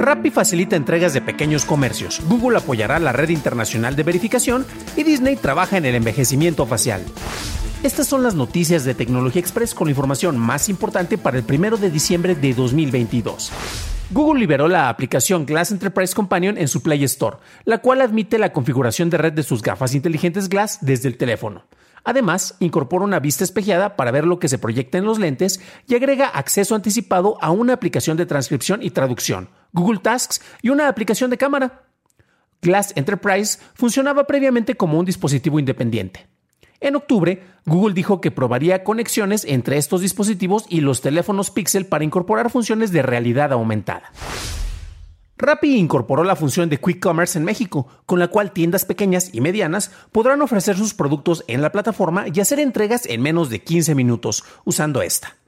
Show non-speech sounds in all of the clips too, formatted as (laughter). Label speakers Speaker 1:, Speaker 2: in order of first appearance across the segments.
Speaker 1: Rappi facilita entregas de pequeños comercios, Google apoyará la red internacional de verificación y Disney trabaja en el envejecimiento facial. Estas son las noticias de Tecnología Express con información más importante para el 1 de diciembre de 2022. Google liberó la aplicación Glass Enterprise Companion en su Play Store, la cual admite la configuración de red de sus gafas inteligentes Glass desde el teléfono. Además, incorpora una vista espejeada para ver lo que se proyecta en los lentes y agrega acceso anticipado a una aplicación de transcripción y traducción, Google Tasks y una aplicación de cámara. Glass Enterprise funcionaba previamente como un dispositivo independiente. En octubre, Google dijo que probaría conexiones entre estos dispositivos y los teléfonos Pixel para incorporar funciones de realidad aumentada. Rappi incorporó la función de Quick Commerce en México, con la cual tiendas pequeñas y medianas podrán ofrecer sus productos en la plataforma y hacer entregas en menos de 15 minutos usando esta.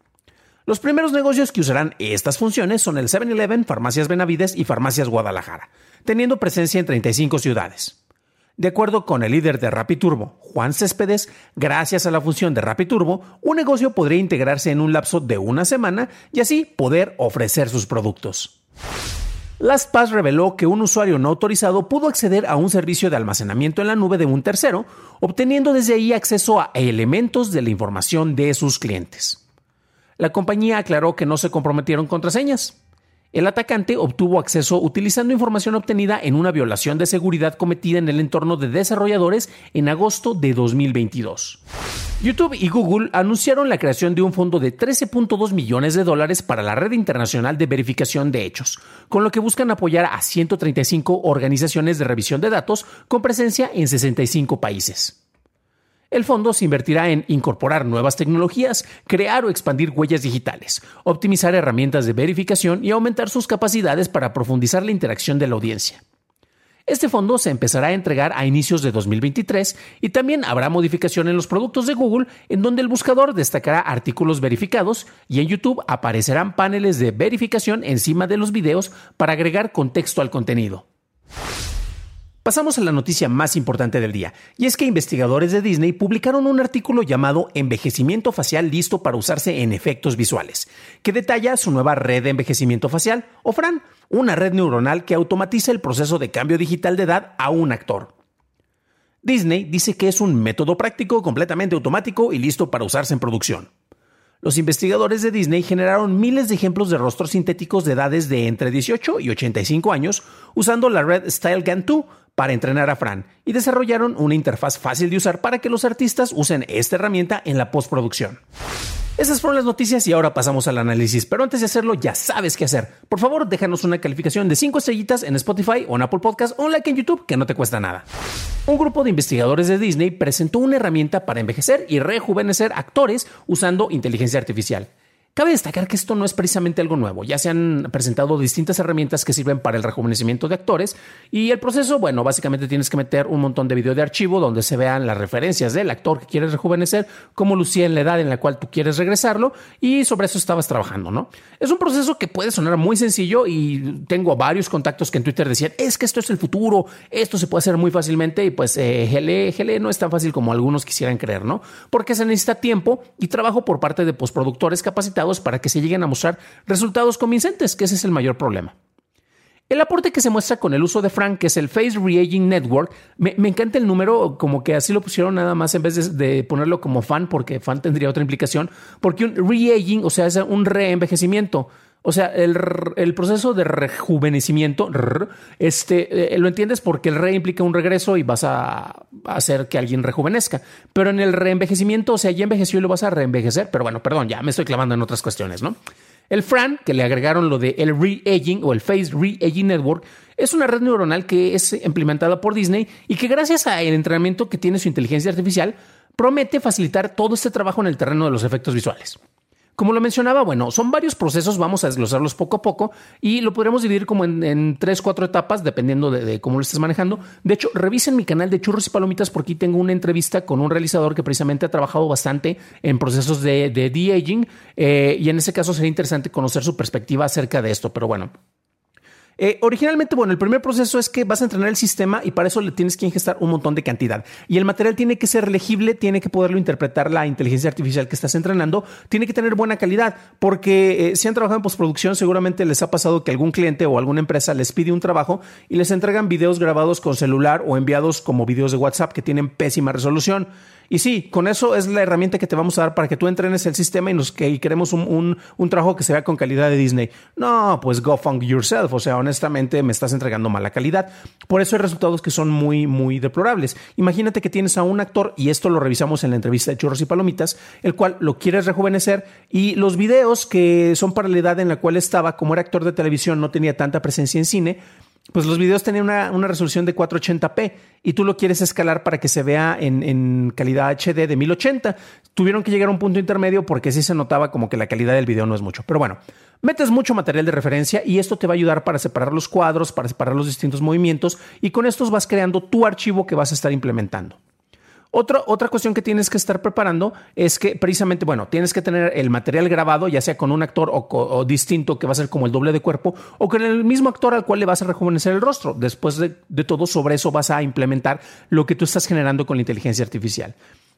Speaker 1: Los primeros negocios que usarán estas funciones son el 7-Eleven, Farmacias Benavides y Farmacias Guadalajara, teniendo presencia en 35 ciudades. De acuerdo con el líder de Turbo, Juan Céspedes, gracias a la función de Turbo, un negocio podría integrarse en un lapso de una semana y así poder ofrecer sus productos. LastPass reveló que un usuario no autorizado pudo acceder a un servicio de almacenamiento en la nube de un tercero, obteniendo desde ahí acceso a elementos de la información de sus clientes. La compañía aclaró que no se comprometieron contraseñas. El atacante obtuvo acceso utilizando información obtenida en una violación de seguridad cometida en el entorno de desarrolladores en agosto de 2022. YouTube y Google anunciaron la creación de un fondo de 13.2 millones de dólares para la red internacional de verificación de hechos, con lo que buscan apoyar a 135 organizaciones de revisión de datos con presencia en 65 países. El fondo se invertirá en incorporar nuevas tecnologías, crear o expandir huellas digitales, optimizar herramientas de verificación y aumentar sus capacidades para profundizar la interacción de la audiencia. Este fondo se empezará a entregar a inicios de 2023 y también habrá modificación en los productos de Google en donde el buscador destacará artículos verificados y en YouTube aparecerán paneles de verificación encima de los videos para agregar contexto al contenido. Pasamos a la noticia más importante del día, y es que investigadores de Disney publicaron un artículo llamado Envejecimiento facial listo para usarse en efectos visuales, que detalla su nueva red de envejecimiento facial, o FRAN, una red neuronal que automatiza el proceso de cambio digital de edad a un actor. Disney dice que es un método práctico, completamente automático y listo para usarse en producción. Los investigadores de Disney generaron miles de ejemplos de rostros sintéticos de edades de entre 18 y 85 años usando la red StyleGAN 2 para entrenar a Fran y desarrollaron una interfaz fácil de usar para que los artistas usen esta herramienta en la postproducción. Esas fueron las noticias y ahora pasamos al análisis, pero antes de hacerlo ya sabes qué hacer. Por favor, déjanos una calificación de 5 estrellitas en Spotify o en Apple Podcast o un like en YouTube que no te cuesta nada. Un grupo de investigadores de Disney presentó una herramienta para envejecer y rejuvenecer actores usando inteligencia artificial. Cabe destacar que esto no es precisamente algo nuevo. Ya se han presentado distintas herramientas que sirven para el rejuvenecimiento de actores y el proceso, bueno, básicamente tienes que meter un montón de video de archivo donde se vean las referencias del actor que quieres rejuvenecer, cómo lucía en la edad en la cual tú quieres regresarlo y sobre eso estabas trabajando, ¿no? Es un proceso que puede sonar muy sencillo y tengo varios contactos que en Twitter decían, es que esto es el futuro, esto se puede hacer muy fácilmente y pues eh, GLE, no es tan fácil como algunos quisieran creer, ¿no? Porque se necesita tiempo y trabajo por parte de postproductores capacitados para que se lleguen a mostrar resultados convincentes, que ese es el mayor problema. El aporte que se muestra con el uso de Frank, que es el Face Reaging Network, me, encanta el número, como que así lo pusieron nada más en vez de, ponerlo como fan, porque fan tendría otra implicación, porque un reaging, o sea, es un reenvejecimiento. O sea, el, el, proceso de rejuvenecimiento, este, eh, lo entiendes porque el re implica un regreso y vas a hacer que alguien rejuvenezca. Pero en el reenvejecimiento, o sea, ya envejeció y lo vas a reenvejecer. Pero bueno, perdón, ya me estoy clavando en otras cuestiones, ¿no? El FRAN, que le agregaron lo de el Re-Aging o el Face Re-Aging Network, es una red neuronal que es implementada por Disney y que gracias al entrenamiento que tiene su inteligencia artificial, promete facilitar todo este trabajo en el terreno de los efectos visuales. Como lo mencionaba, bueno, son varios procesos, vamos a desglosarlos poco a poco y lo podremos dividir como en, tres, cuatro etapas, dependiendo de, cómo lo estés manejando. De hecho, revisen mi canal de churros y palomitas porque tengo una entrevista con un realizador que precisamente ha trabajado bastante en procesos de, de eh, y en ese caso sería interesante conocer su perspectiva acerca de esto, pero bueno, eh, originalmente, bueno, el primer proceso es que vas a entrenar el sistema y para eso le tienes que ingestar un montón de cantidad. Y el material tiene que ser legible, tiene que poderlo interpretar la inteligencia artificial que estás entrenando, tiene que tener buena calidad, porque eh, si han trabajado en postproducción, seguramente les ha pasado que algún cliente o alguna empresa les pide un trabajo y les entregan videos grabados con celular o enviados como videos de WhatsApp que tienen pésima resolución. Y sí, con eso es la herramienta que te vamos a dar para que tú entrenes el sistema y, nos, que, queremos un, trabajo que se vea con calidad de Disney. No, pues go funk yourself. O sea, honestamente me estás entregando mala calidad. Por eso hay resultados que son muy, muy deplorables. Imagínate que tienes a un actor, y esto lo revisamos en la entrevista de Churros y Palomitas, el cual lo quieres rejuvenecer y los videos que son para la edad en la cual estaba, como era actor de televisión, no tenía tanta presencia en cine pues los videos tenían una, resolución de 480p y tú lo quieres escalar para que se vea en, calidad HD de 1080. Tuvieron que llegar a un punto intermedio porque sí se notaba como que la calidad del video no es mucho. Pero bueno, metes mucho material de referencia y esto te va a ayudar para separar los cuadros, para separar los distintos movimientos y con estos vas creando tu archivo que vas a estar implementando. Otra, otra cuestión que tienes que estar preparando es que precisamente, bueno, tienes que tener el material grabado, ya sea con un actor o, distinto que va a ser como el doble de cuerpo, o con el mismo actor al cual le vas a rejuvenecer el rostro. Después de, de todo, sobre eso vas a implementar lo que tú estás generando con la inteligencia artificial.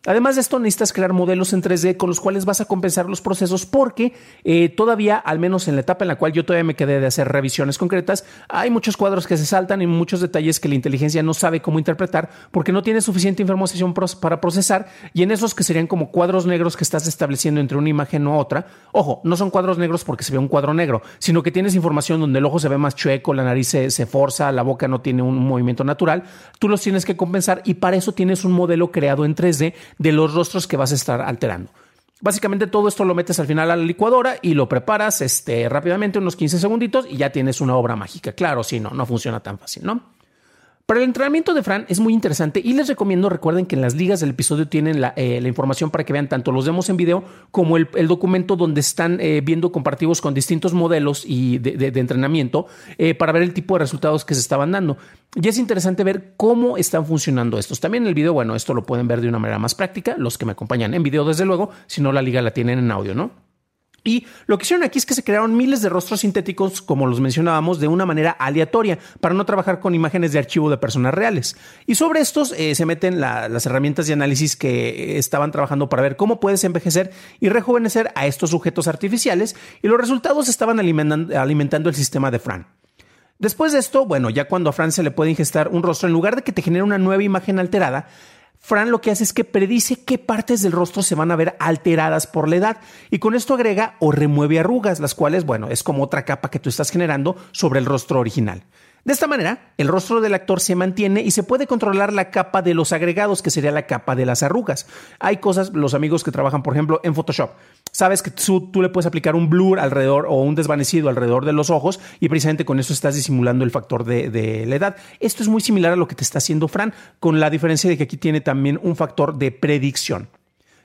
Speaker 1: Además de esto, necesitas crear modelos en 3D con los cuales vas a compensar los procesos porque eh, todavía, al menos en la etapa en la cual yo todavía me quedé de hacer revisiones concretas, hay muchos cuadros que se saltan y muchos detalles que la inteligencia no sabe cómo interpretar porque no tiene suficiente información para procesar y en esos que serían como cuadros negros que estás estableciendo entre una imagen u otra. Ojo, no son cuadros negros porque se ve un cuadro negro, sino que tienes información donde el ojo se ve más chueco, la nariz se, se forza, la boca no tiene un movimiento natural. Tú los tienes que compensar y para eso tienes un modelo creado en 3D de los rostros que vas a estar alterando. Básicamente todo esto lo metes al final a la licuadora y lo preparas este, rápidamente, unos 15 segunditos y ya tienes una obra mágica. Claro, si no, no funciona tan fácil, ¿no? Para el entrenamiento de Fran es muy interesante y les recomiendo, recuerden que en las ligas del episodio tienen la, eh, información para que vean tanto los demos en video como el, documento donde están eh, viendo comparativos con distintos modelos y de, entrenamiento eh, para ver el tipo de resultados que se estaban dando. Y es interesante ver cómo están funcionando estos. También el video, bueno, esto lo pueden ver de una manera más práctica, los que me acompañan en video desde luego, si no la liga la tienen en audio, ¿no? Y lo que hicieron aquí es que se crearon miles de rostros sintéticos, como los mencionábamos, de una manera aleatoria, para no trabajar con imágenes de archivo de personas reales. Y sobre estos eh, se meten las herramientas de análisis que estaban trabajando para ver cómo puedes envejecer y rejuvenecer a estos sujetos artificiales, y los resultados estaban alimentando, alimentando el sistema de Fran. Después de esto, bueno, ya cuando a Fran se le puede ingestar un rostro, en lugar de que te genere una nueva imagen alterada, Fran lo que hace es que predice qué partes del rostro se van a ver alteradas por la edad y con esto agrega o remueve arrugas, las cuales, bueno, es como otra capa que tú estás generando sobre el rostro original. De esta manera, el rostro del actor se mantiene y se puede controlar la capa de los agregados, que sería la capa de las arrugas. Hay cosas, los amigos que trabajan, por ejemplo, en Photoshop, sabes que tú, le puedes aplicar un blur alrededor o un desvanecido alrededor de los ojos y precisamente con eso estás disimulando el factor de, la edad. Esto es muy similar a lo que te está haciendo Fran, con la diferencia de que aquí tiene también un factor de predicción.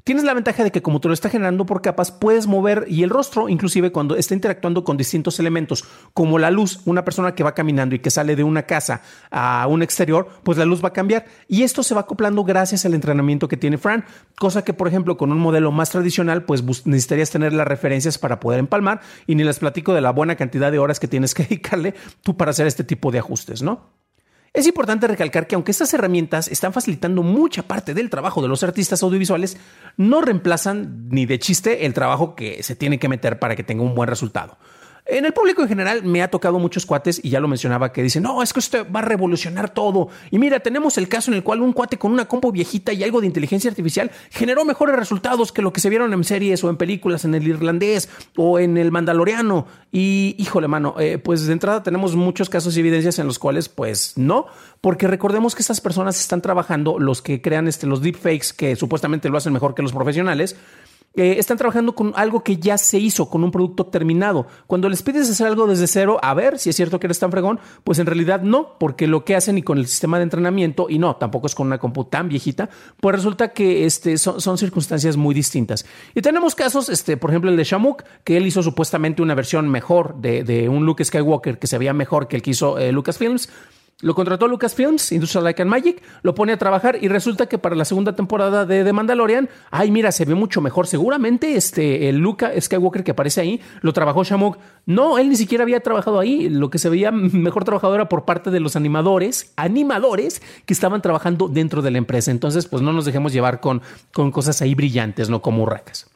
Speaker 1: Tienes la ventaja de que como te lo está generando por capas, puedes mover y el rostro, inclusive cuando está interactuando con distintos elementos, como la luz, una persona que va caminando y que sale de una casa a un exterior, pues la luz va a cambiar. Y esto se va acoplando gracias al entrenamiento que tiene Fran, cosa que por ejemplo con un modelo más tradicional, pues necesitarías tener las referencias para poder empalmar y ni les platico de la buena cantidad de horas que tienes que (laughs) dedicarle tú para hacer este tipo de ajustes, ¿no? Es importante recalcar que aunque estas herramientas están facilitando mucha parte del trabajo de los artistas audiovisuales, no reemplazan ni de chiste el trabajo que se tiene que meter para que tenga un buen resultado. En el público en general me ha tocado muchos cuates, y ya lo mencionaba, que dicen, no, es que esto va a revolucionar todo. Y mira, tenemos el caso en el cual un cuate con una compu viejita y algo de inteligencia artificial generó mejores resultados que lo que se vieron en series o en películas, en el irlandés o en el mandaloriano. Y híjole, mano, eh, pues de entrada tenemos muchos casos y evidencias en los cuales, pues no, porque recordemos que estas personas están trabajando, los que crean este, los deepfakes, que supuestamente lo hacen mejor que los profesionales, eh, están trabajando con algo que ya se hizo, con un producto terminado. Cuando les pides hacer algo desde cero, a ver si es cierto que eres tan fregón, pues en realidad no, porque lo que hacen y con el sistema de entrenamiento, y no, tampoco es con una compu tan viejita, pues resulta que este, son, circunstancias muy distintas. Y tenemos casos, este, por ejemplo, el de Shamuk, que él hizo supuestamente una versión mejor de, un Luke Skywalker que se veía mejor que el que hizo eh, Lucasfilms lo contrató Lucasfilms, Industrial Light and Magic, lo pone a trabajar y resulta que para la segunda temporada de The Mandalorian, ay, mira, se ve mucho mejor. Seguramente este, el Luke Skywalker que aparece ahí lo trabajó Shamuk. No, él ni siquiera había trabajado ahí. Lo que se veía (laughs) mejor trabajado era por parte de los animadores, animadores que estaban trabajando dentro de la empresa. Entonces, pues no nos dejemos llevar con, con cosas ahí brillantes, no como urracas.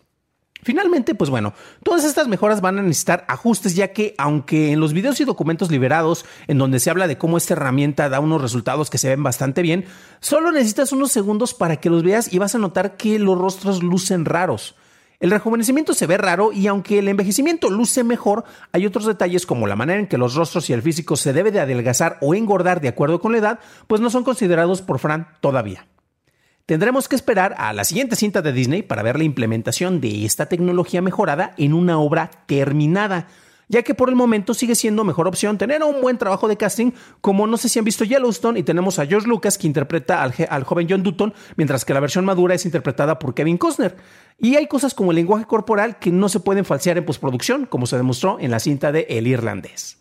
Speaker 1: Finalmente, pues bueno, todas estas mejoras van a necesitar ajustes ya que aunque en los videos y documentos liberados en donde se habla de cómo esta herramienta da unos resultados que se ven bastante bien, solo necesitas unos segundos para que los veas y vas a notar que los rostros lucen raros. El rejuvenecimiento se ve raro y aunque el envejecimiento luce mejor, hay otros detalles como la manera en que los rostros y el físico se debe de adelgazar o engordar de acuerdo con la edad, pues no son considerados por Fran todavía. Tendremos que esperar a la siguiente cinta de Disney para ver la implementación de esta tecnología mejorada en una obra terminada, ya que por el momento sigue siendo mejor opción tener un buen trabajo de casting, como no sé si han visto Yellowstone y tenemos a George Lucas que interpreta al, al joven John Dutton, mientras que la versión madura es interpretada por Kevin Costner. Y hay cosas como el lenguaje corporal que no se pueden falsear en postproducción, como se demostró en la cinta de El Irlandés.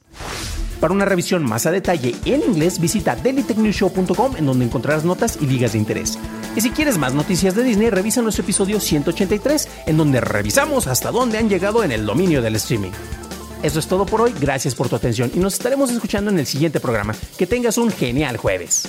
Speaker 1: Para una revisión más a detalle en inglés, visita dailytechnewshow.com en donde encontrarás notas y ligas de interés. Y si quieres más noticias de Disney, revisa nuestro episodio 183, en donde revisamos hasta dónde han llegado en el dominio del streaming. Eso es todo por hoy, gracias por tu atención y nos estaremos escuchando en el siguiente programa. Que tengas un genial jueves.